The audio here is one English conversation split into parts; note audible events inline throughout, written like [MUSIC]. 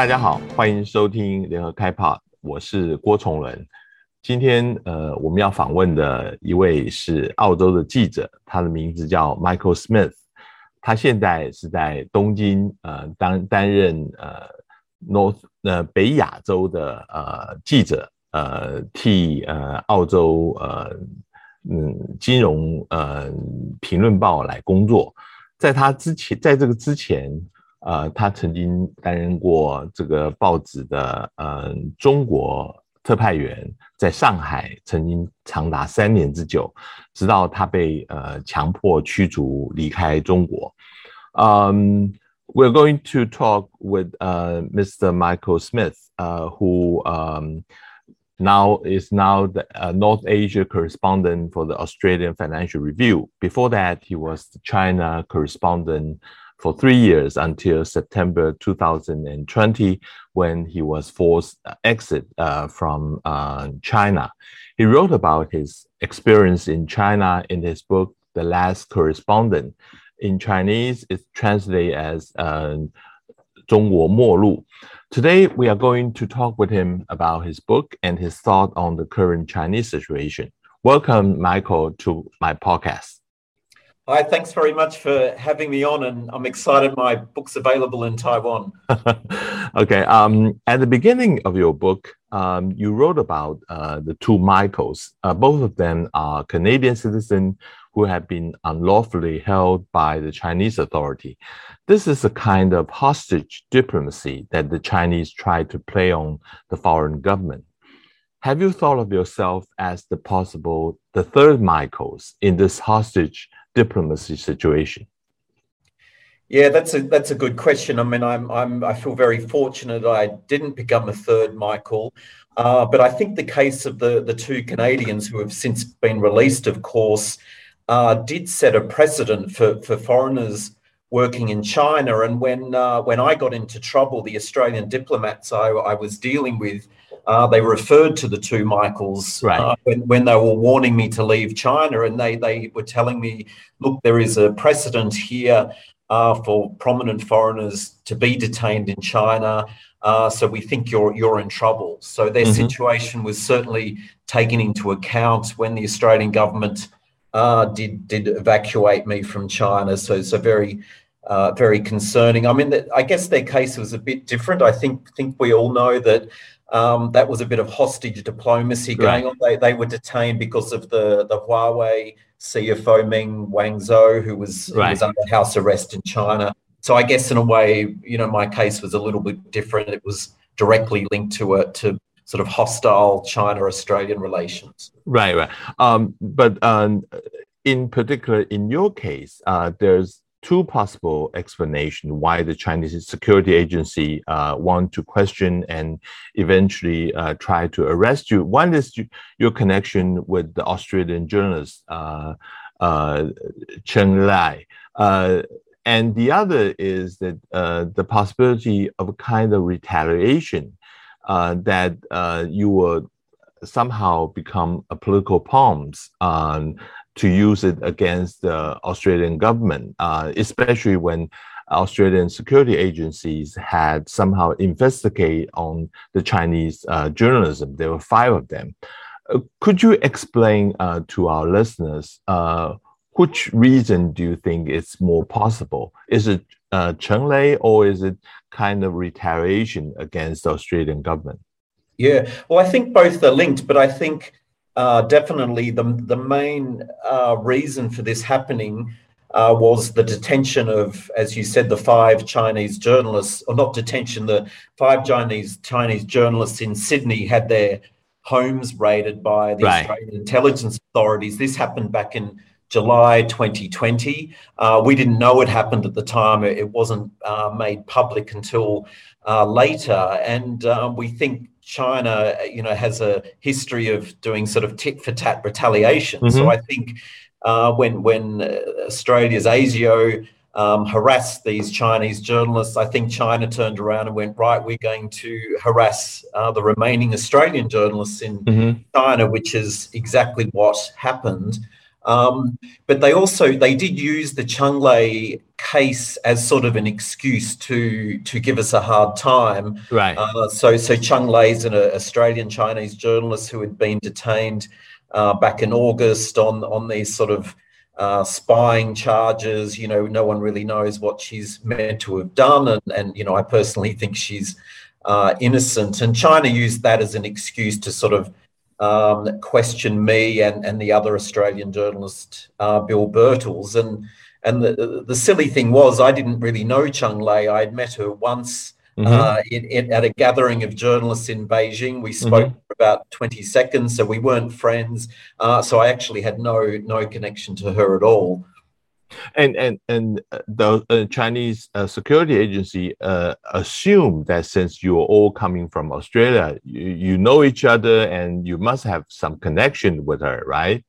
大家好，欢迎收听联合开炮，我是郭崇伦。今天呃，我们要访问的一位是澳洲的记者，他的名字叫 Michael Smith。他现在是在东京呃担担任呃 North 呃北亚洲的呃记者，呃替呃澳洲呃嗯金融呃评论报来工作。在他之前，在这个之前。呃，他曾经担任过这个报纸的呃中国特派员，在上海曾经长达三年之久，直到他被呃强迫驱逐离开中国。Um, we're going to talk with uh, Mr. Michael Smith, uh, who um, now is now the uh, North Asia correspondent for the Australian Financial Review. Before that, he was the China correspondent for three years until September 2020, when he was forced uh, exit uh, from uh, China. He wrote about his experience in China in his book, The Last Correspondent. In Chinese, it's translated as um, uh, 中国陌路. Today, we are going to talk with him about his book and his thought on the current Chinese situation. Welcome, Michael, to my podcast. Hi, thanks very much for having me on, and I'm excited my book's available in Taiwan. [LAUGHS] okay. Um, at the beginning of your book, um, you wrote about uh, the two Michaels. Uh, both of them are Canadian citizens who have been unlawfully held by the Chinese authority. This is a kind of hostage diplomacy that the Chinese try to play on the foreign government. Have you thought of yourself as the possible, the third Michaels in this hostage diplomacy situation? Yeah, that's a that's a good question. I mean, I'm I'm I feel very fortunate I didn't become a third Michael, uh, but I think the case of the the two Canadians who have since been released, of course, uh, did set a precedent for for foreigners working in China. And when uh, when I got into trouble, the Australian diplomats I, I was dealing with uh, they referred to the two Michaels right. uh, when, when they were warning me to leave China, and they they were telling me, look, there is a precedent here uh, for prominent foreigners to be detained in China. Uh, so we think you're you're in trouble. So their mm-hmm. situation was certainly taken into account when the Australian government uh, did did evacuate me from China. So so very uh, very concerning. I mean, I guess their case was a bit different. I think think we all know that um, that was a bit of hostage diplomacy going on. They, they were detained because of the, the Huawei CFO Meng Wanzhou, who was, right. who was under house arrest in China. So I guess in a way, you know, my case was a little bit different. It was directly linked to it to sort of hostile China-Australian relations. Right, right. Um, but um, in particular, in your case, uh, there's two possible explanations why the Chinese security agency uh, want to question and eventually uh, try to arrest you. One is your connection with the Australian journalist uh, uh Cheng Lei. Uh, and the other is that uh, the possibility of a kind of retaliation that you will somehow become a political pawns to use it against the Australian government, uh, especially when Australian security agencies had somehow investigated on the Chinese uh, journalism. There were five of them. Uh, could you explain uh, to our listeners uh, which reason do you think it's more possible? Is it uh, Cheng Lei or is it kind of retaliation against the Australian government? Yeah, well, I think both are linked, but I think uh, definitely the, the main uh, reason for this happening uh, was the detention of, as you said, the five Chinese journalists, or not detention, the five Chinese Chinese journalists in Sydney had their homes raided by the right. Australian intelligence authorities. This happened back in July 2020. Uh, we didn't know it happened at the time. It, wasn't uh, made public until uh, later, and um, we think China, you know, has a history of doing sort of tit for tat retaliation. Mm-hmm. So I think uh, when when uh, Australia's ASIO um, harassed these Chinese journalists, I think China turned around and went, right, we're going to harass uh, the remaining Australian journalists in mm-hmm. China, which is exactly what happened. Um, but they also they did use the Cheng Lei case as sort of an excuse to to give us a hard time. Right. Uh, so so Cheng Lei is an Australian Chinese journalist who had been detained uh, back in August on on these sort of uh, spying charges. You know, no one really knows what she's meant to have done, and and you know, I personally think she's uh, innocent. And China used that as an excuse to sort of um, questioned me and, and the other Australian journalist, uh, Bill Birtles. And, and the, the silly thing was, I didn't really know Cheng Lei. I had met her once mm-hmm. uh, in, in, at a gathering of journalists in Beijing. We spoke mm-hmm. for about 20 seconds, so we weren't friends. Uh, so I actually had no, no connection to her at all. And and and uh, the uh, Chinese uh, security agency uh, assume that since you're all coming from Australia, you, you know each other and you must have some connection with her, right?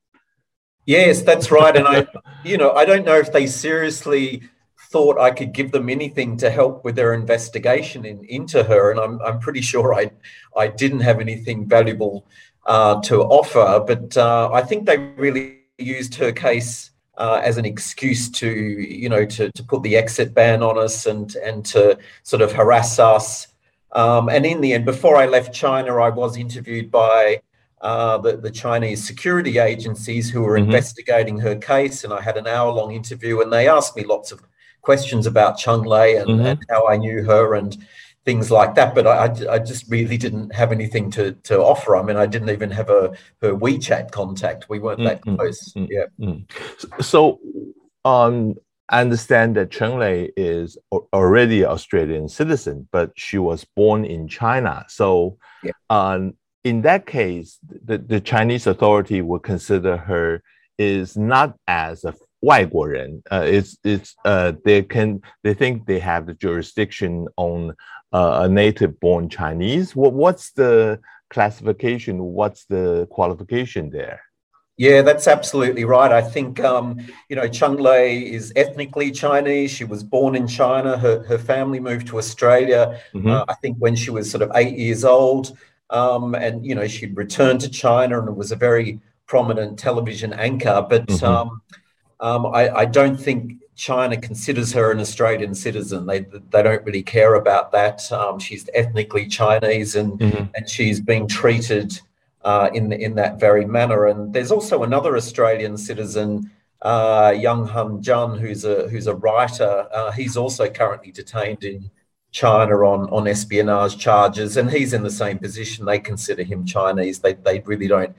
Yes, that's right. And I, [LAUGHS] you know, I don't know if they seriously thought I could give them anything to help with their investigation in, into her, and I'm I'm pretty sure I I didn't have anything valuable uh, to offer. But uh, I think they really used her case uh, as an excuse to, you know, to, to put the exit ban on us and and to sort of harass us. Um, and in the end, before I left China, I was interviewed by uh, the, the Chinese security agencies who were mm-hmm. investigating her case, and I had an hour-long interview, and they asked me lots of questions about Cheng Lei and, mm-hmm. and how I knew her and things like that. But I, I just really didn't have anything to, to offer. I mean, I didn't even have a her WeChat contact. We weren't that mm-hmm. close. Mm-hmm. Yeah. Mm-hmm. So, um, I understand that Chen Lei is already an Australian citizen, but she was born in China. So, yeah. um, in that case, the, the Chinese authority would consider her is not as a 外国人, uh, it's it's uh, they can they think they have the jurisdiction on uh, a native born Chinese? What, what's the classification? What's the qualification there? Yeah, that's absolutely right. I think, um, you know, Cheng Lei is ethnically Chinese. She was born in China. Her, her family moved to Australia, mm-hmm. uh, I think, when she was sort of eight years old. Um, and, you know, she'd returned to China and was a very prominent television anchor. But mm-hmm. um, um I, I, don't think China considers her an Australian citizen. They they don't really care about that. Um, she's ethnically Chinese, and mm-hmm. and she's being treated uh, in in that very manner. And there's also another Australian citizen, uh, Yang Hengjun, who's a who's a writer. Uh, he's also currently detained in China on on espionage charges, and he's in the same position. They consider him Chinese. They they really don't.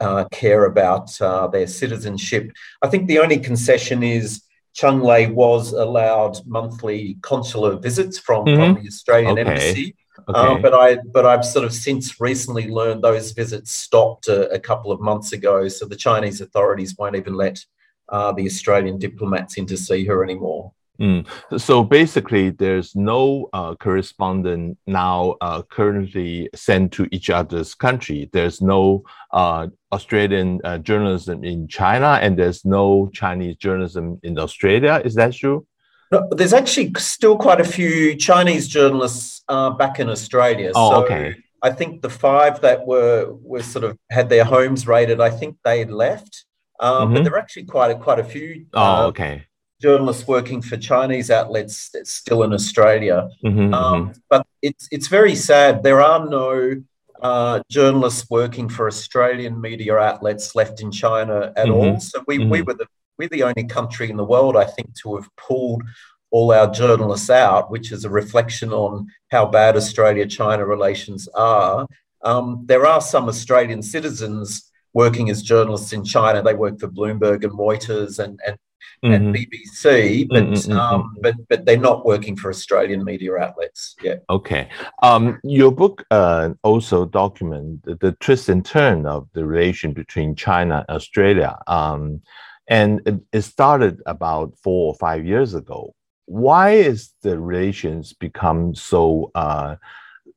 Uh, care about uh, their citizenship. I think the only concession is Cheng Lei was allowed monthly consular visits from, mm-hmm. from the Australian okay. embassy. Okay. Um, but I but I've sort of since recently learned those visits stopped a, a couple of months ago. So the Chinese authorities won't even let uh, the Australian diplomats in to see her anymore. Mm. So basically, there's no uh, correspondent now uh, currently sent to each other's country. There's no uh, Australian uh, journalism in China, and there's no Chinese journalism in Australia. Is that true? No, there's actually still quite a few Chinese journalists uh, back in Australia. Oh, so okay. I think the five that were were sort of had their homes raided. I think they left, um, mm-hmm. but there are actually quite a, quite a few. Oh, okay journalists working for Chinese outlets that's still in Australia. Mm-hmm, um, mm-hmm. But it's it's very sad. There are no uh, journalists working for Australian media outlets left in China at mm-hmm. all. So we, mm-hmm. we were the we're the only country in the world, I think, to have pulled all our journalists out, which is a reflection on how bad Australia-China relations are. Um, there are some Australian citizens working as journalists in China. They work for Bloomberg and Reuters and, and mm-hmm. and BBC, but mm-hmm, um, mm-hmm. but but they're not working for Australian media outlets. Yeah. Okay. Um, your book uh, also document the, the, twist and turn of the relation between China and Australia. Um, and it, it started about four or five years ago. Why is the relations become so uh,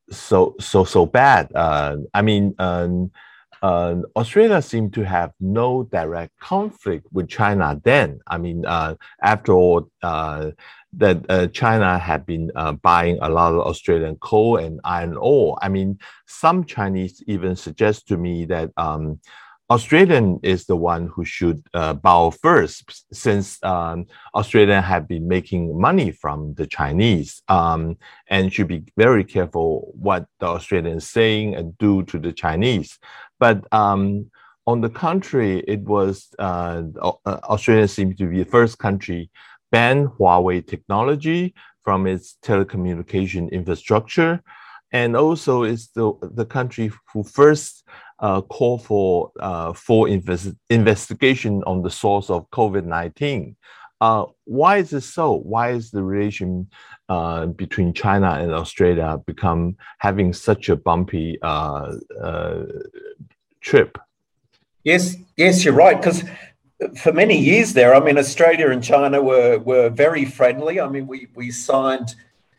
so so so bad? Uh, I mean, um, uh, Australia seemed to have no direct conflict with China then. I mean, uh, after all, uh, that uh, China had been uh, buying a lot of Australian coal and iron ore. I mean, some Chinese even suggest to me that um, Australian is the one who should uh, bow first, since um, Australia have been making money from the Chinese, um, and should be very careful what the Australians saying and do to the Chinese. But um, on the contrary, it was uh, uh Australia seems to be the first country ban Huawei technology from its telecommunication infrastructure, and also is the the country who first uh, call for uh, full invest investigation on the source of COVID nineteen. Uh, why is it so? Why is the relation uh, between China and Australia become having such a bumpy uh, uh, trip? Yes, yes, you're right. Because for many years there, I mean, Australia and China were were very friendly. I mean, we we signed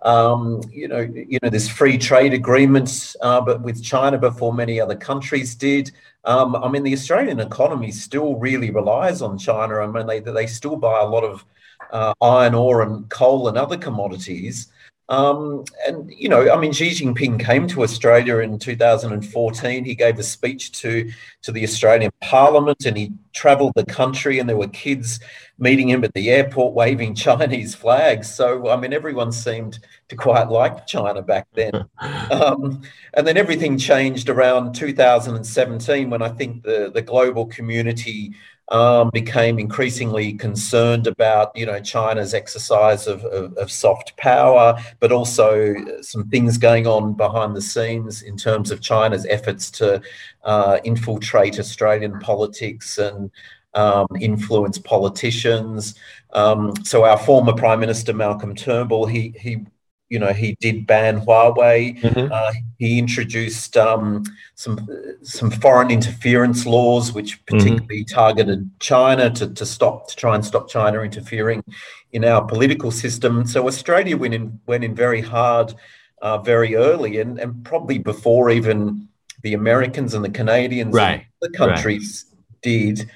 um, you know, you know, there's free trade agreements, uh, but with China before many other countries did. Um, I mean, the Australian economy still really relies on China. I mean, they they still buy a lot of uh, iron ore and coal and other commodities. Um, and, you know, I mean, Xi Jinping came to Australia in 2014. He gave a speech to, to the Australian Parliament and he travelled the country, and there were kids meeting him at the airport waving [LAUGHS] Chinese flags. So, I mean, everyone seemed to quite like China back then. [LAUGHS] Um, and then everything changed around 2017 when I think the, the global community um, became increasingly concerned about, you know, China's exercise of, of, of, soft power, but also some things going on behind the scenes in terms of China's efforts to uh, infiltrate Australian politics and um, influence politicians. Um, so our former Prime Minister Malcolm Turnbull, he he you know, he did ban Huawei. Mm-hmm. Uh, he introduced um, some some foreign interference laws, which mm-hmm. particularly mm-hmm. targeted China to, to stop to try and stop China interfering in our political system. So Australia went in went in very hard, uh, very early, and and probably before even the Americans and the Canadians right. and the countries right. did.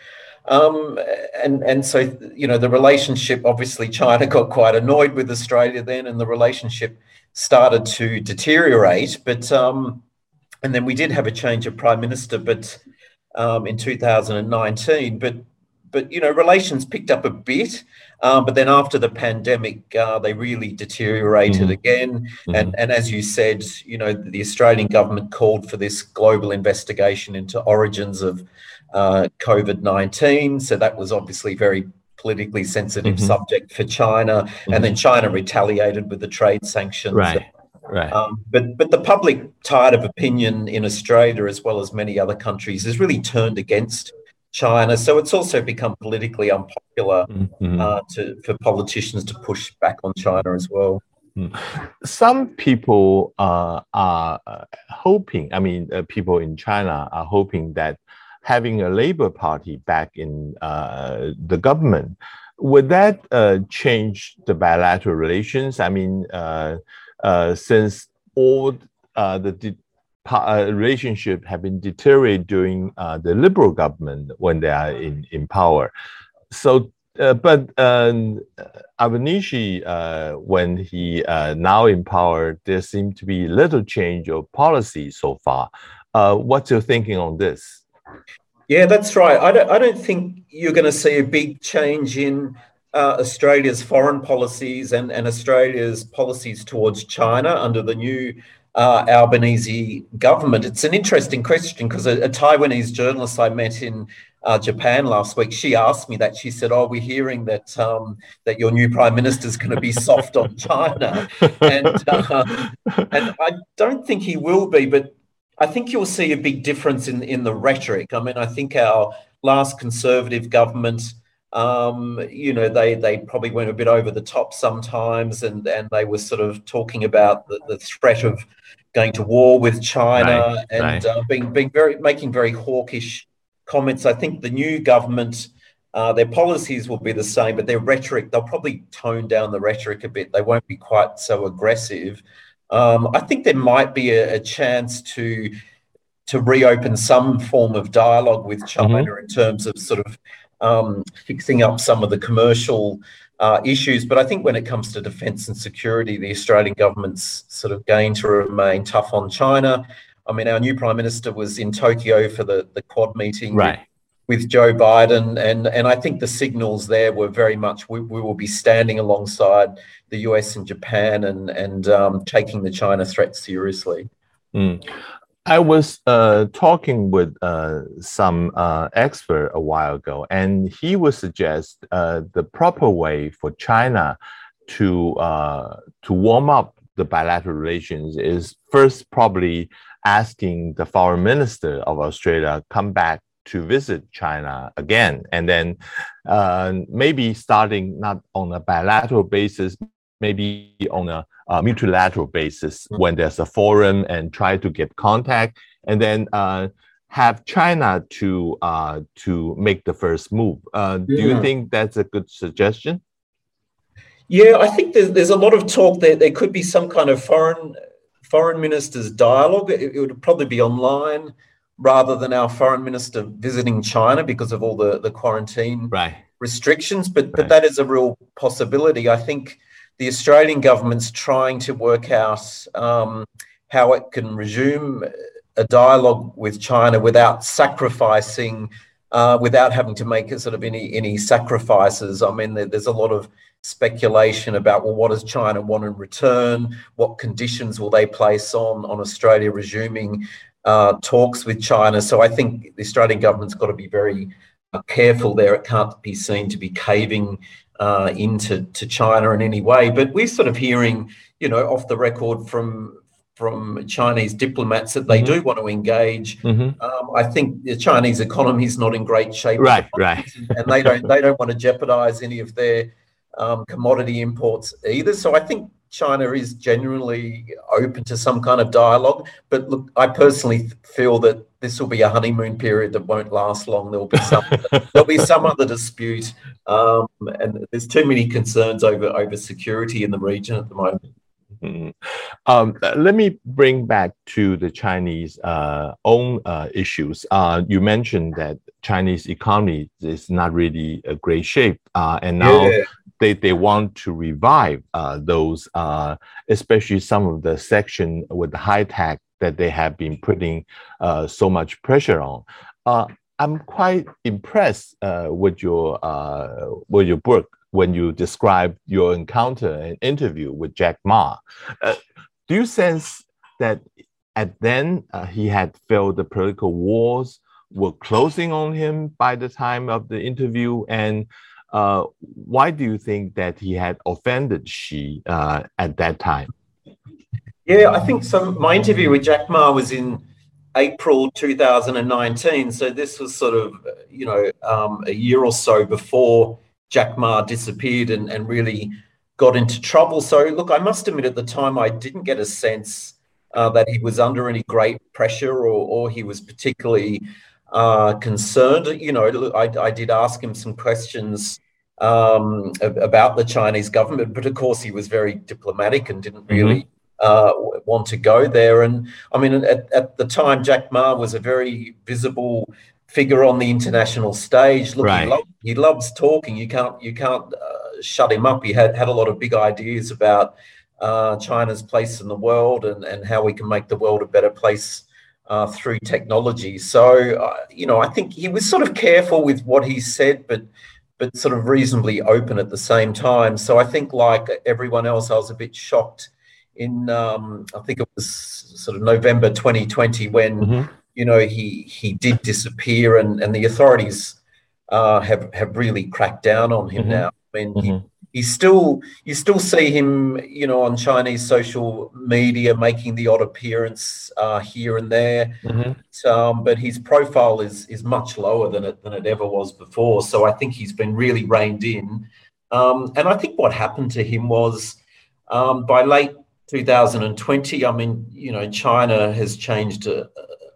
Um, and and so you know the relationship obviously China got quite annoyed with Australia then, and the relationship started to deteriorate. But um, and then we did have a change of prime minister, but um, in 2019. But but you know relations picked up a bit. Um, but then after the pandemic, uh, they really deteriorated mm-hmm. again. Mm-hmm. And, and as you said, you know, the Australian government called for this global investigation into origins of uh, COVID 19. So that was obviously very politically sensitive mm-hmm. subject for China. Mm-hmm. And then China retaliated with the trade sanctions. Right. Right. Um, but but the public tide of opinion in Australia, as well as many other countries, has really turned against China. So it's also become politically unpopular mm-hmm. uh, to, for politicians to push back on China as well. Mm. Some people uh, are uh, hoping, I mean, uh, people in China are hoping that having a Labour Party back in uh, the government, would that uh, change the bilateral relations? I mean, uh, uh since all uh, the de- uh, relationship have been deteriorated during the Liberal government when they are in, in power. So, but um, Albanese, when he now in power, there seemed to be little change of policy so far. what's your thinking on this? Yeah, that's right. I don't, I don't think you're going to see a big change in uh, Australia's foreign policies and, and Australia's policies towards China under the new uh, Albanese government. It's an interesting question because a, a, Taiwanese journalist I met in uh, Japan last week, she asked me that. She said, "Oh, we're hearing that um, that your new prime minister is going to be soft on China," [LAUGHS] and uh, and I don't think he will be, but I think you'll see a big difference in, in the rhetoric. I mean, I think our last Conservative government, um, you know, they they probably went a bit over the top sometimes, and and they were sort of talking about the, the threat of going to war with China right, and right. Uh, being being very making very hawkish comments. I think the new government. Uh, their policies will be the same, but their rhetoric, they'll probably tone down the rhetoric a bit. They won't be quite so aggressive. Um, I think there might be a, a, chance to to reopen some form of dialogue with China mm-hmm. in terms of sort of um, fixing up some of the commercial uh, issues. But I think when it comes to defence and security, the Australian government's sort of going to remain tough on China. I mean, our new prime minister was in Tokyo for the, the Quad meeting right. With, Joe Biden, and and I think the signals there were very much we, we will be standing alongside the US and Japan and and um, taking the China threat seriously. Mm. I was uh, talking with uh, some uh, expert a while ago, and he would suggest uh, the proper way for China to uh, to warm up the bilateral relations is first probably asking the foreign minister of Australia come back to visit China again, and then uh, maybe starting not on a bilateral basis, maybe on a uh, multilateral basis mm-hmm. when there's a forum and try to get contact, and then uh, have China to uh, to make the first move. Uh, do you think that's a good suggestion? Yeah, I think there's, there's a lot of talk that there could be some kind of foreign foreign ministers dialogue. It, it, would probably be online rather than our foreign minister visiting China because of all the, the quarantine right. restrictions. But right. but that is a real possibility. I think the Australian government's trying to work out um, how it can resume a dialogue with China without sacrificing. Uh, without having to make sort of any any sacrifices. I mean, there, there's a lot of speculation about well, what does China want in return? What conditions will they place on on Australia resuming uh, talks with China? So I think the Australian government's got to be very uh, careful there. It can't be seen to be caving uh, into to China in any way. But we're sort of hearing, you know, off the record from from Chinese diplomats that they mm-hmm. do want to engage. Mm-hmm. Um, I think the Chinese economy is not in great shape, right? Right, [LAUGHS] and they don't they don't want to jeopardize any of their um, commodity imports either. So I think China is genuinely open to some kind of dialogue. But look, I personally feel that this will be a honeymoon period that won't last long. There'll be some [LAUGHS] there'll be some other dispute, um, and there's too many concerns over over security in the region at the moment. Mm-hmm. Um, let me bring back to the Chinese uh, own uh, issues. Uh, you mentioned that Chinese economy is not really a great shape, uh, and now yeah they, they want to revive uh, those, uh, especially some of the section with high tech that they have been putting uh, so much pressure on. Uh, I'm quite impressed uh, with your uh, with your book when you describe your encounter and interview with Jack Ma. do you sense that at then he had felt the political wars were closing on him by the time of the interview and uh, why do you think that he had offended Xi uh, at that time? Yeah, I think so. My interview with Jack Ma was in April 2019. So this was sort of, you know, um, a year or so before Jack Ma disappeared and, and really got into trouble. So, look, I must admit at the time I didn't get a sense uh, that he was under any great pressure or, or he was particularly uh, concerned. You know, I, I did ask him some questions um, about the Chinese government, but of course he was very diplomatic and didn't mm-hmm. really mm-hmm. uh, want to go there. And I mean, at, at, the time, Jack Ma was a very visible figure on the international stage. Look, right. He, loves talking. You can't you can't uh, shut him up. He had had a lot of big ideas about. Uh, China's place in the world and, and how we can make the world a better place uh, through technology. So, uh, you know, I think he was sort of careful with what he said, but but sort of reasonably open at the same time. So I think, like everyone else, I was a bit shocked in um, I think it was sort of November 2020 when mm-hmm. you know he he did disappear, and and the authorities uh, have have really cracked down on him mm-hmm. now. I mean, mm-hmm. he, he's still you still see him you know on chinese social media making the odd appearance uh, here and there mm-hmm. um, but his profile is is much lower than it than it ever was before so i think he's been really reined in um, and i think what happened to him was um, by late 2020 i mean you know china has changed a,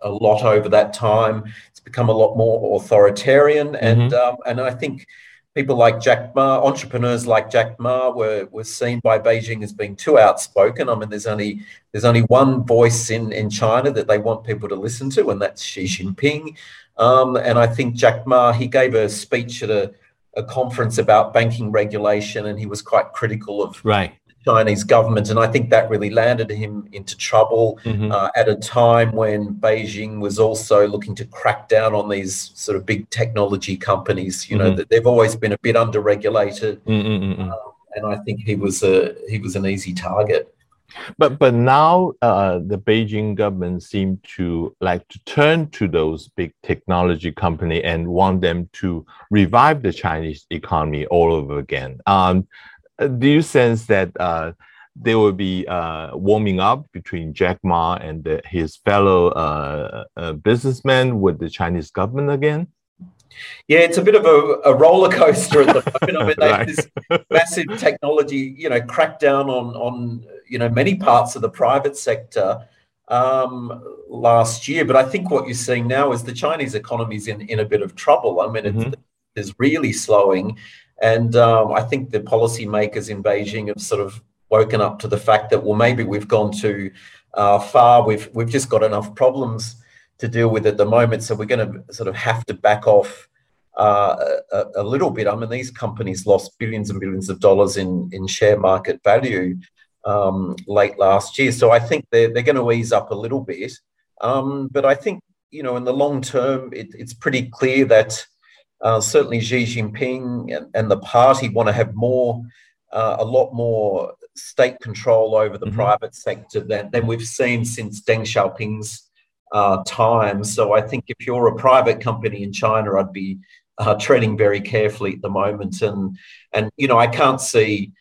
a lot over that time become a lot more authoritarian mm-hmm. and um, and i think people like Jack Ma, entrepreneurs like Jack Ma, were were seen by Beijing as being too outspoken. I mean, there's only there's only one voice in in China that they want people to listen to, and that's Xi Jinping. Um, and I think Jack Ma he gave a speech at a, a conference about banking regulation, and he was quite critical of right Chinese government, and I think that really landed him into trouble mm-hmm. uh, at a time when Beijing was also looking to crack down on these sort of big technology companies. You know, mm-hmm. they've always been a bit underregulated, um, and I think he was a he was an easy target. But but now uh, the Beijing government seem to like to turn to those big technology company and want them to revive the Chinese economy all over again. Um, do you sense that uh, there will be uh, warming up between Jack Ma and the, his fellow uh, uh, businessmen with the Chinese government again? Yeah, it's a bit of a, a roller coaster at the [LAUGHS] moment. I mean, right. this massive technology, you know, crackdown on on you know many parts of the private sector um, last year. But I think what you're seeing now is the Chinese economy is in in a bit of trouble. I mean, mm-hmm. It's really slowing, and um, I think the policymakers in Beijing have sort of woken up to the fact that well, maybe we've gone too uh, far. We've we've just got enough problems to deal with at the moment. So we're going to sort of have to back off uh, a, a, little bit. I mean, these companies lost billions and billions of dollars in, in share market value um, late last year. So I think they're, they're going to ease up a little bit. Um, but I think, you know, in the long term, it, it's pretty clear that uh, certainly Xi Jinping and, and, the party want to have more, uh, a lot more state control over the mm-hmm. private sector than, than we've seen since Deng Xiaoping's uh, time. So I think if you're a private company in China, I'd be uh, treading very carefully at the moment. And and you know, I can't see,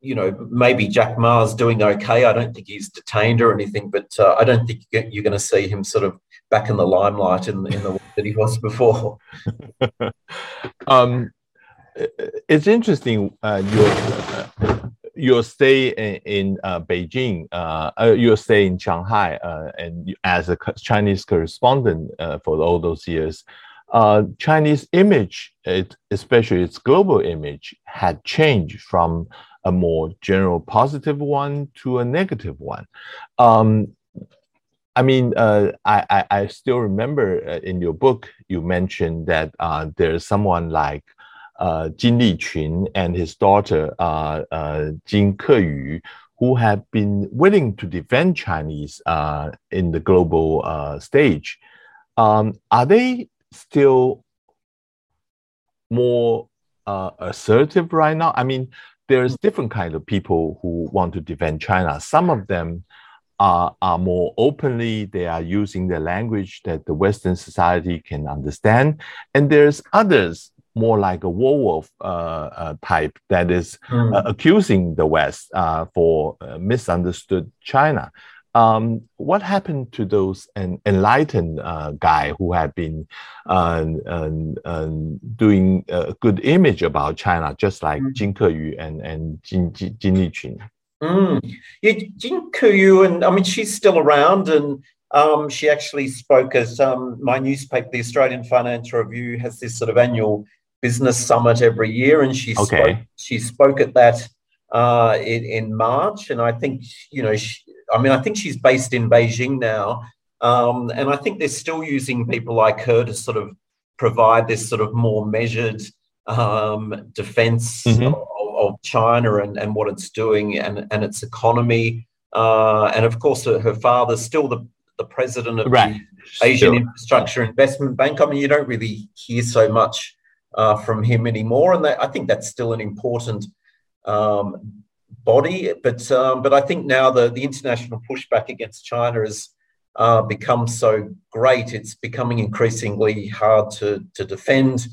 you know, maybe Jack Ma's doing okay. I don't think he's detained or anything, but uh, I don't think you're going to see him sort of back in the limelight in, in the way that he was before. [LAUGHS] um, it's interesting. Uh, your your stay in, in uh, Beijing, uh, uh, your stay in Shanghai, uh, and as a Chinese correspondent uh, for all those years, uh, Chinese image, it, especially its global image, had changed from a more general positive one to a negative one. Um, I mean, uh, I, I, I, still remember uh, in your book you mentioned that uh, there's someone like uh, Jin Liqun and his daughter uh, uh, Jin Keyu, who have been willing to defend Chinese in the global stage. Um, are they still more assertive right now? I mean, there's different kind of people who want to defend China. Some of them are, are more openly, they are using the language that the Western society can understand. And there's others more like a werewolf uh, uh, type that is mm. uh, accusing the West uh, for uh, misunderstood China. Um, what happened to those en- enlightened uh, guy who had been doing a good image about China, just like mm. Jin Keyu and and Jin Jin, Jin Liqun? Mm. Yeah, Jin Keyu, and I mean she's still around, and um, she actually spoke as um, my newspaper, the Australian Financial Review, has this sort of annual business summit every year, and she okay. spoke, she spoke at that uh, in, in, March. And I think you know, she, I mean, I think she's based in Beijing now, um, and I think they're still using people like her to sort of provide this sort of more measured um, defense mm-hmm. of, of, China and, and what it's doing and, and its economy. Uh, and of course, her, her father's still the, the president of right. the Asian still. Infrastructure Investment Bank. I mean, you don't really hear so much uh, from him anymore, and that, I think that's still an important um, body. But um, but I think now the the international pushback against China has uh, become so great; it's becoming increasingly hard to to defend.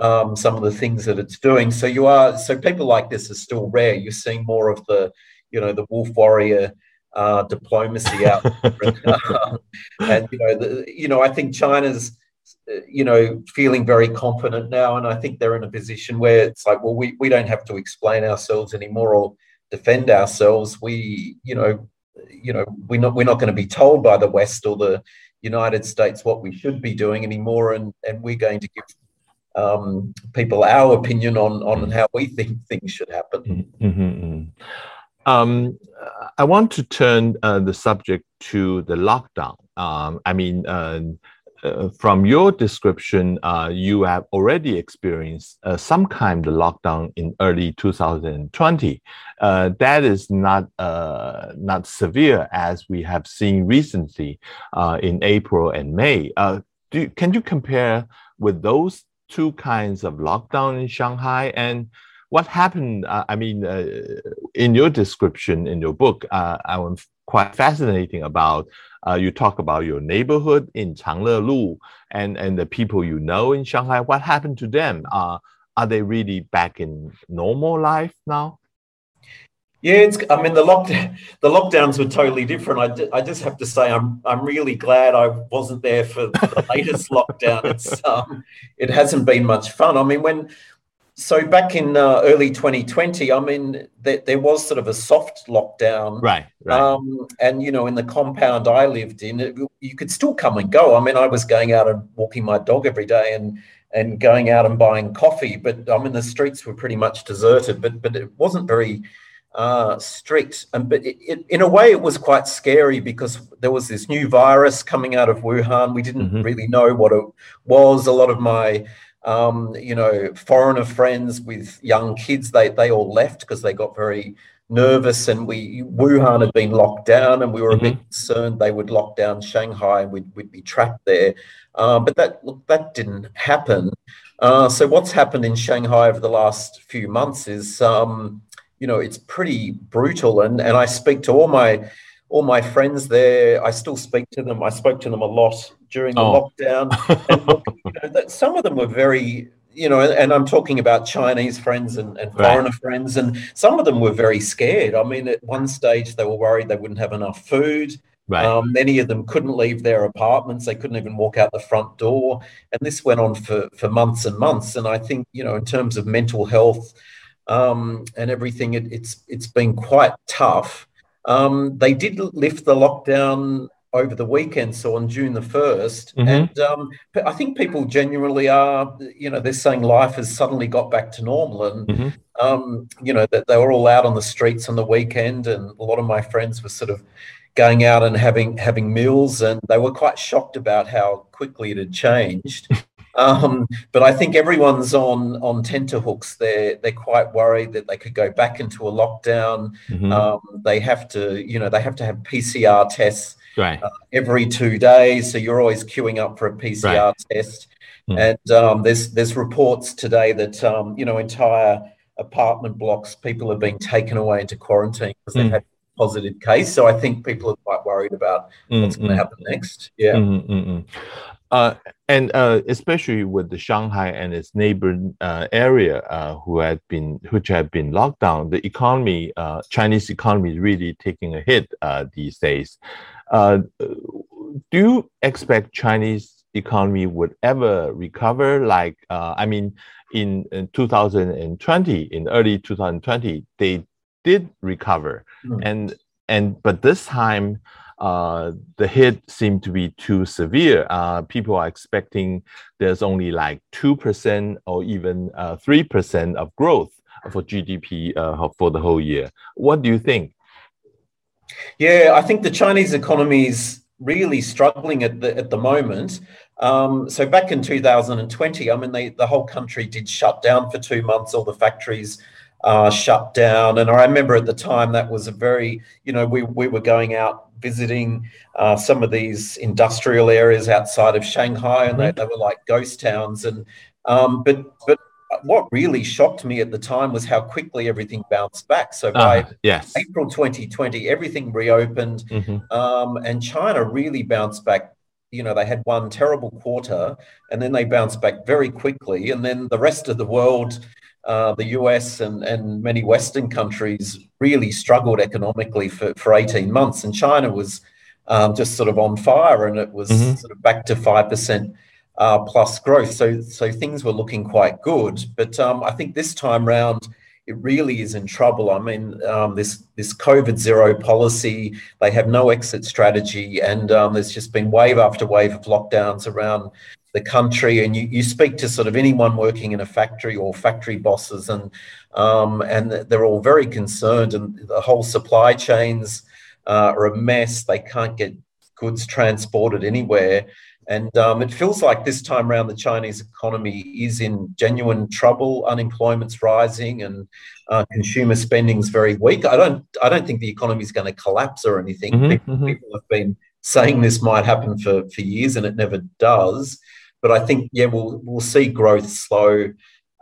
Um, some of the things that it's doing. So you are so people like this are still rare. You're seeing more of the, you know, the wolf warrior uh, diplomacy out, [LAUGHS] [LAUGHS] and you know, the, you know, I think China's you know, feeling very confident now. And I think they're in a position where it's like, well, we, we don't have to explain ourselves anymore or defend ourselves. We, you know, you know, we're not we're not going to be told by the West or the United States what we should be doing anymore, and and we're going to give um, people our opinion on on how we think things should happen. Mm-hmm. mm-hmm. Um, I want to turn uh, the subject to the lockdown. Um, I mean, uh, uh, from your description, uh, you have already experienced uh, some kind of lockdown in early 2020. Uh, that is not uh, not severe as we have seen recently uh, in April and May. do, can you compare with those two kinds of lockdown in Shanghai and what happened? I mean, in your description in your book, I was quite fascinating about uh, you talk about your neighborhood in Changlelu and, and the people you know in Shanghai. What happened to them? Uh, are they really back in normal life now? Yeah, it's. I mean, the lockdown, [LAUGHS] the lockdowns were totally different. I, I just have to say, I'm, I'm really glad I wasn't there for the latest [LAUGHS] lockdown. It's, um, it hasn't been much fun. I mean, when so back in uh, early 2020, I mean, there, there, was sort of a soft lockdown, right? right. Um, and you know, in the compound I lived in, it, you could still come and go. I mean, I was going out and walking my dog every day, and and going out and buying coffee. But I mean, the streets were pretty much deserted. But but it wasn't very uh, strict. And but it, it, in a way, it was quite scary because there was this new virus coming out of Wuhan. We didn't mm-hmm. really know what it was. A lot of my um, you know, foreigner friends with young kids, they, they all left because they got very nervous and we Wuhan had been locked down and we were mm-hmm. a bit mm-hmm. concerned they would lock down Shanghai and we'd, we'd be trapped there. Uh, but that look, that didn't happen. Uh, so what's happened in Shanghai over the last few months is, um, you know, it's pretty brutal. And and I speak to all my all my friends there. I still speak to them. I spoke to them a lot during the oh. lockdown. and, [LAUGHS] you know, that some of them were very, you know, and I'm talking about Chinese friends and, and foreigner right. friends, and some of them were very scared. I mean, at one stage they were worried they wouldn't have enough food. Right. Um, many of them couldn't leave their apartments. They couldn't even walk out the front door. And this went on for, for months and months. And I think, you know, in terms of mental health um, and everything, it, it's it's been quite tough. Um, they did lift the lockdown over the weekend, so on June the 1st. Mm-hmm. And um, I think people genuinely are, you know, they're saying life has suddenly got back to normal. And, mm-hmm. um, you know, that they were all out on the streets on the weekend. And a lot of my friends were sort of going out and having having meals. And they were quite shocked about how quickly it had changed. [LAUGHS] Um, but I think everyone's on on tenterhooks. They're they're quite worried that they could go back into a lockdown. Mm-hmm. Um, they have to, you know, they have to have PCR tests right. uh, every two days. So you're always queuing up for a PCR right. test. Mm. And um, there's there's reports today that um, you know entire apartment blocks people have been taken away into quarantine because they've mm. had positive case. So I think people are quite worried about what's going to happen next. Yeah. Mm, uh, and uh, especially with the Shanghai and its neighboring uh, area, uh, who had been which have been locked down, the economy, uh, Chinese economy, is really taking a hit uh, these days. do you expect Chinese economy would ever recover? Like, I mean, in, in 2020, in early 2020, they did recover, mm. and and but this time uh, the hit seemed to be too severe. Uh, people are expecting there's only like 2% or even uh, 3% of growth for GDP uh, for the whole year. What do you think? Yeah, I think the Chinese economy is really struggling at the, at the moment. Um, so back in 2020, I mean, they, the whole country did shut down for two months, all the factories uh, shut down. And I remember at the time that was a very, you know, we, we were going out visiting uh, some of these industrial areas outside of Shanghai, and they, mm-hmm. they were like ghost towns. And um, but but what really shocked me at the time was how quickly everything bounced back. So by uh, yes. April 2020, everything reopened, mm-hmm. um, and China really bounced back. You know, they had one terrible quarter, and then they bounced back very quickly, and then the rest of the world uh, the US and, and many Western countries really struggled economically for, for 18 months. And China was um, just sort of on fire and it was mm-hmm. sort of back to 5% uh, plus growth. So, so things were looking quite good. But um, I think this time round, it really is in trouble. I mean, um, this this COVID zero policy, they have no exit strategy, and um, there's just been wave after wave of lockdowns around the country, and you, you speak to sort of anyone working in a factory or factory bosses, and um, and they're all very concerned, and the whole supply chains uh, are a mess. They can't get goods transported anywhere, And um, it feels like this time around the Chinese economy is in genuine trouble. Unemployment's rising, and uh, consumer spending's very weak. I don't, I don't think the economy is going to collapse or anything. Mhm, people, mhm. people have been saying this might happen for for years, and it never does. But I think, yeah, we'll we'll see growth slow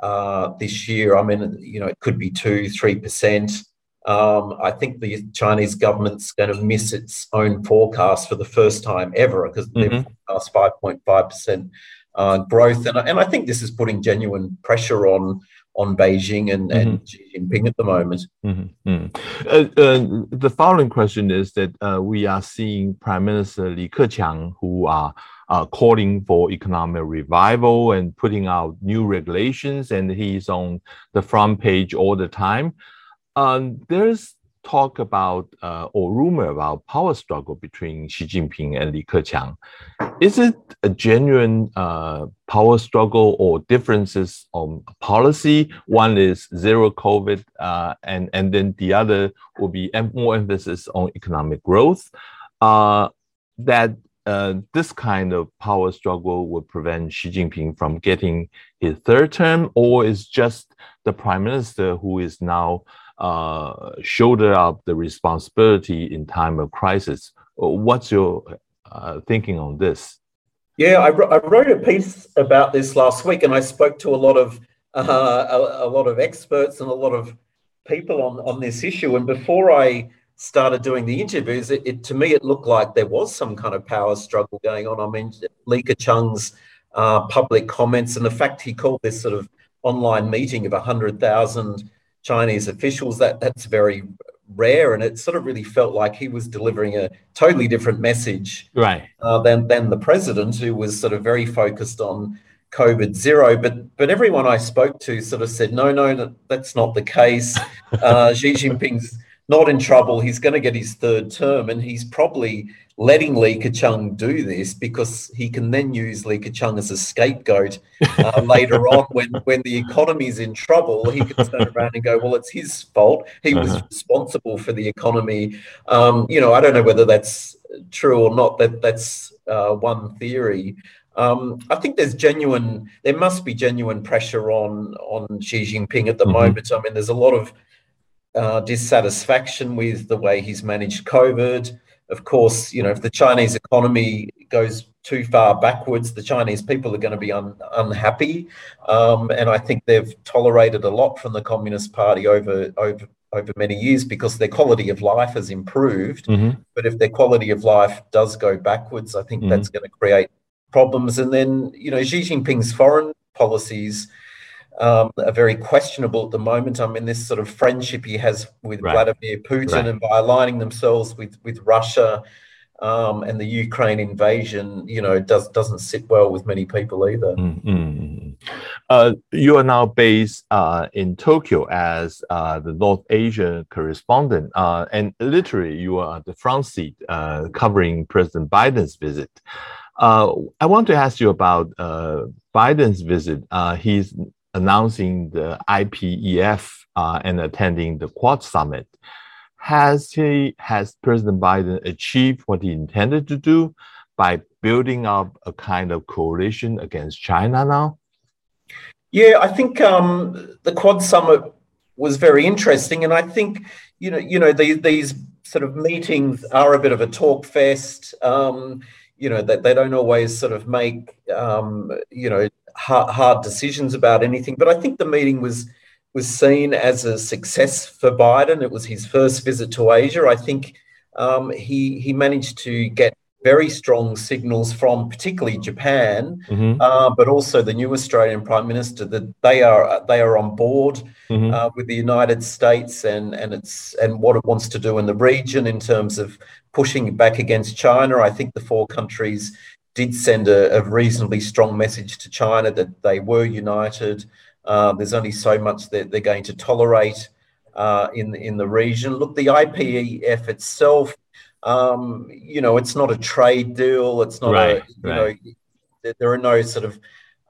uh, this year. I mean, you know, it could be two, three percent. Um, I think the Chinese government's going to miss its own forecast for the first time ever because they Mhm. forecast 5.5 percent uh, growth, and I- and I think this is putting genuine pressure on on Beijing and, and Xi Jinping at the moment. Mhm, mhm. Uh, uh, the following question is that uh, we are seeing Prime Minister Li Keqiang who are uh, calling for economic revival and putting out new regulations, and he's on the front page all the time. Um, there's talk about uh, or rumor about power struggle between Xi Jinping and Li Keqiang. Is it a genuine uh, power struggle or differences on policy? One is zero COVID, uh, and and then the other will be more emphasis on economic growth. Uh, that uh, this kind of power struggle would prevent Xi Jinping from getting his third term, or is just the prime minister who is now uh, shoulder up the responsibility in time of crisis? What's your uh, thinking on this? Yeah, I, I wrote a piece about this last week, and I spoke to a lot of uh, a, a lot of experts and a lot of people on on this issue. And before I started doing the interviews, it, it to me it looked like there was some kind of power struggle going on. I mean, Li Keqiang's uh, public comments and the fact he called this sort of online meeting of hundred thousand Chinese officials that that's very rare, and it sort of really felt like he was delivering a totally different message Right. uh, than than the president, who was sort of very focused on COVID zero. But but everyone I spoke to sort of said, no, no, that, that's not the case. [LAUGHS] Uh, Xi Jinping's not in trouble. He's going to get his third term, and he's probably letting Li Keqiang do this because he can then use Li Keqiang as a scapegoat uh, [LAUGHS] later on when when the economy's in trouble. He can turn around and go, well, it's his fault. He was Uh-huh. responsible for the economy. Um, you know, I don't know whether that's true or not. That that's uh, one theory. Um, I think there's genuine. There must be genuine pressure on on Xi Jinping at the Mhm. moment. I mean, there's a lot of uh, dissatisfaction with the way he's managed COVID. Of course, you know, if the Chinese economy goes too far backwards, the Chinese people are going to be un- unhappy. Um, and I think they've tolerated a lot from the Communist Party over over over many years because their quality of life has improved. Mhm. But if their quality of life does go backwards, I think Mhm. that's going to create problems. And then, you know, Xi Jinping's foreign policies um, are very questionable at the moment. I mean, this sort of friendship he has with Right. Vladimir Putin Right. and by aligning themselves with with Russia um, and the Ukraine invasion, you know, does doesn't sit well with many people either. Mm, mm, mm. Uh, you are now based uh, in Tokyo as uh, the North Asia correspondent, uh, and literally you are at the front seat uh, covering President Biden's visit. Uh, I want to ask you about uh, Biden's visit. Uh, he's announcing the IPEF uh, and attending the Quad Summit. Has he has President Biden achieved what he intended to do by building up a kind of coalition against China now? Yeah, I think um, the Quad Summit was very interesting, and I think you know, you know, these these sort of meetings are a bit of a talk fest. Um, you know, that they don't always sort of make um, you know hard, hard decisions about anything. But I think the meeting was was seen as a success for Biden. It was his first visit to Asia. I think um, he he managed to get very strong signals from particularly Japan Mhm, uh, but also the new Australian Prime Minister that they are they are on board mhm, uh, with the United States and and it's and what it wants to do in the region in terms of pushing back against China. I think the four countries did send a, a reasonably strong message to China that they were united. Uh, there's only so much that they're going to tolerate uh, in in the region. Look, the IPEF itself. Um, you know, it's not a trade deal. It's not Right, a, you right. know, there- there are no sort of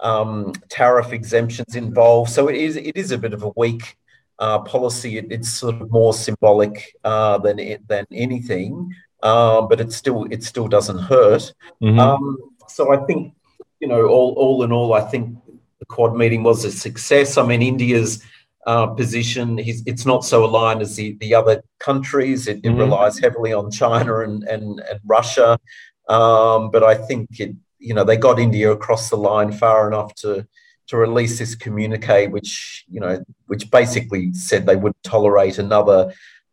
um, tariff exemptions involved. So it is it is a bit of a weak uh, policy. It, it's sort of more symbolic uh, than it, than anything, uh, but it still it still doesn't hurt. mhm. Um, so I think, you know, all, all in all, I think the Quad meeting was a success. I mean, India's uh, position, it's not so aligned as the, the other countries. It, mm-hmm. it relies heavily on China and, and, and Russia. Um, but I think it, you know, they got India across the line far enough to to release this communique, which you know, which basically said they would tolerate another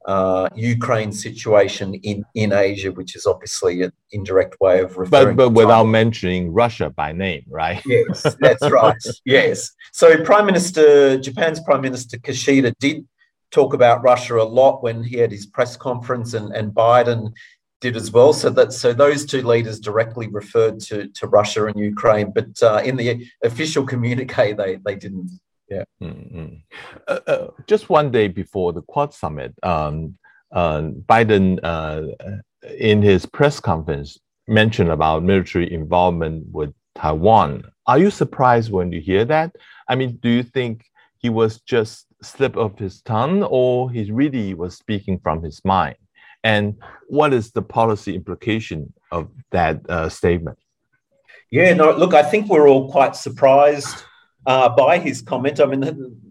uh, Ukraine situation in, in Asia, which is obviously an indirect way of referring. But, but without mentioning Russia by name, right? Yes, [LAUGHS] that's right. yes. So Prime Minister, Japan's Prime Minister Kishida did talk about Russia a lot when he had his press conference, and, and Biden did as well. So that so those two leaders directly referred to to Russia and Ukraine, but uh, in the official communique, they they didn't. Yeah. Mm-hmm. Uh, uh, just one day before the Quad summit, um, uh, Biden, uh, in his press conference, mentioned about military involvement with Taiwan. Are you surprised when you hear that? I mean, do you think he was just slip of his tongue, or he really was speaking from his mind? And what is the policy implication of that uh, statement? Yeah, no, look, I think we're all quite surprised uh, by his comment. I mean,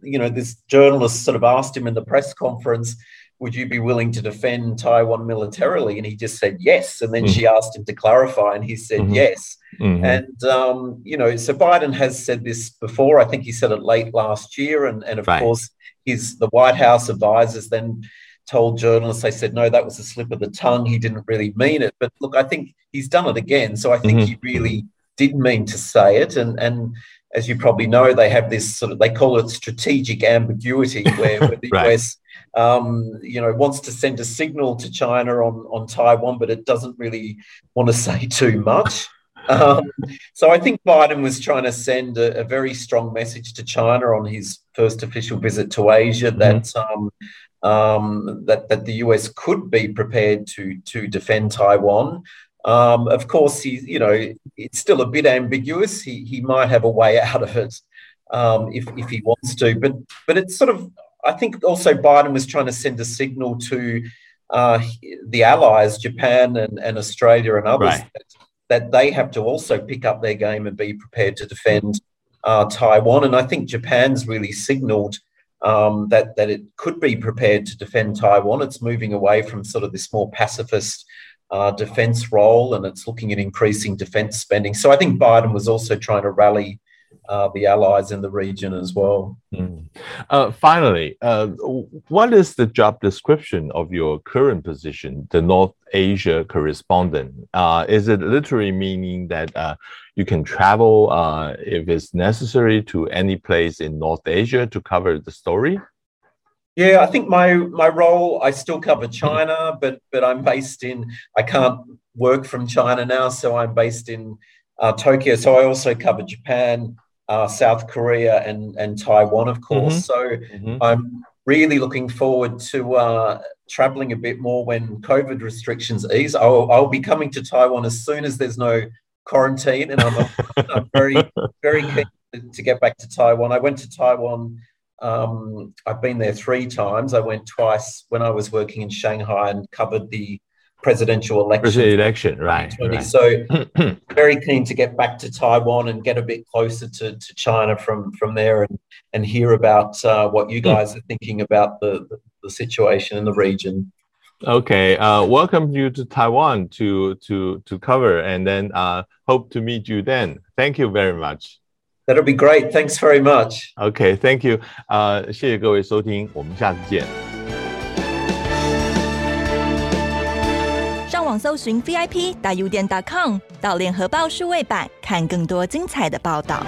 you know, this journalist sort of asked him in the press conference, would you be willing to defend Taiwan militarily? And he just said yes. And then mm-hmm. she asked him to clarify, and he said mm-hmm. yes. Mm-hmm. And, um, you know, so Biden has said this before. I think he said it late last year. And, and of right. course, his the White House advisors then told journalists, they said, no, that was a slip of the tongue. He didn't really mean it. But look, I think he's done it again. So I think mm-hmm. he really did mean to say it. And, and as you probably know, they have this sort of, they call it strategic ambiguity [LAUGHS] where, where the right. US, um, you know, wants to send a signal to China on, on Taiwan, but it doesn't really want to [LAUGHS] say too much. Um, so I think Biden was trying to send a, a, very strong message to China on his first official visit to Asia mm-hmm. that um, um, that that the US could be prepared to to defend Taiwan. Um, of course, he you know it's still a bit ambiguous. He he might have a way [LAUGHS] out of it um, if if he wants to, but but it's sort of I think also Biden was trying to send a signal to uh, the allies, Japan and, and Australia and others, right. that, that, they have to also pick up their game and be prepared to defend uh, Taiwan. And I think Japan's really signaled um, that that it could be prepared to defend Taiwan. It's moving away from sort of this more pacifist uh, defense role, and it's looking at increasing defense spending. So I think Biden was also trying to rally uh, the allies in the region as well. Mm. Uh, finally, uh, what is the job description of your current position, the North Asia correspondent? Uh, is it literally meaning that uh, you can travel if it's necessary to any place in North Asia to cover the story? Yeah, I think my my role I still cover China, but but I'm based in I can't work from China now, so I'm based in uh, Tokyo. So I also cover Japan, uh, South Korea and, and Taiwan, of course. Mm-hmm. So mm-hmm. I'm really looking forward to uh, traveling a bit more when COVID restrictions ease. I'll, I'll, be coming to Taiwan as soon as there's no quarantine, and I'm, [LAUGHS] I'm very, very keen to get back to Taiwan. I went to Taiwan. Um, I've been there three times. I went twice when I was working in Shanghai and covered the presidential election. Presidential election, right, right. So [CLEARS THROAT] very keen to get back to Taiwan and get a bit closer to, to China from from there and and hear about uh, what you guys are thinking about the, the, the situation in the region. Okay, uh, welcome you to Taiwan to to to cover, and then uh, hope to meet you then. Thank you very much. That'll be great. Thanks very much. Okay, thank you. 呃，谢谢各位收听，我们下次见。上网搜寻 VIP 大 U 店 .com 到联合报数位版，看更多精彩的报道。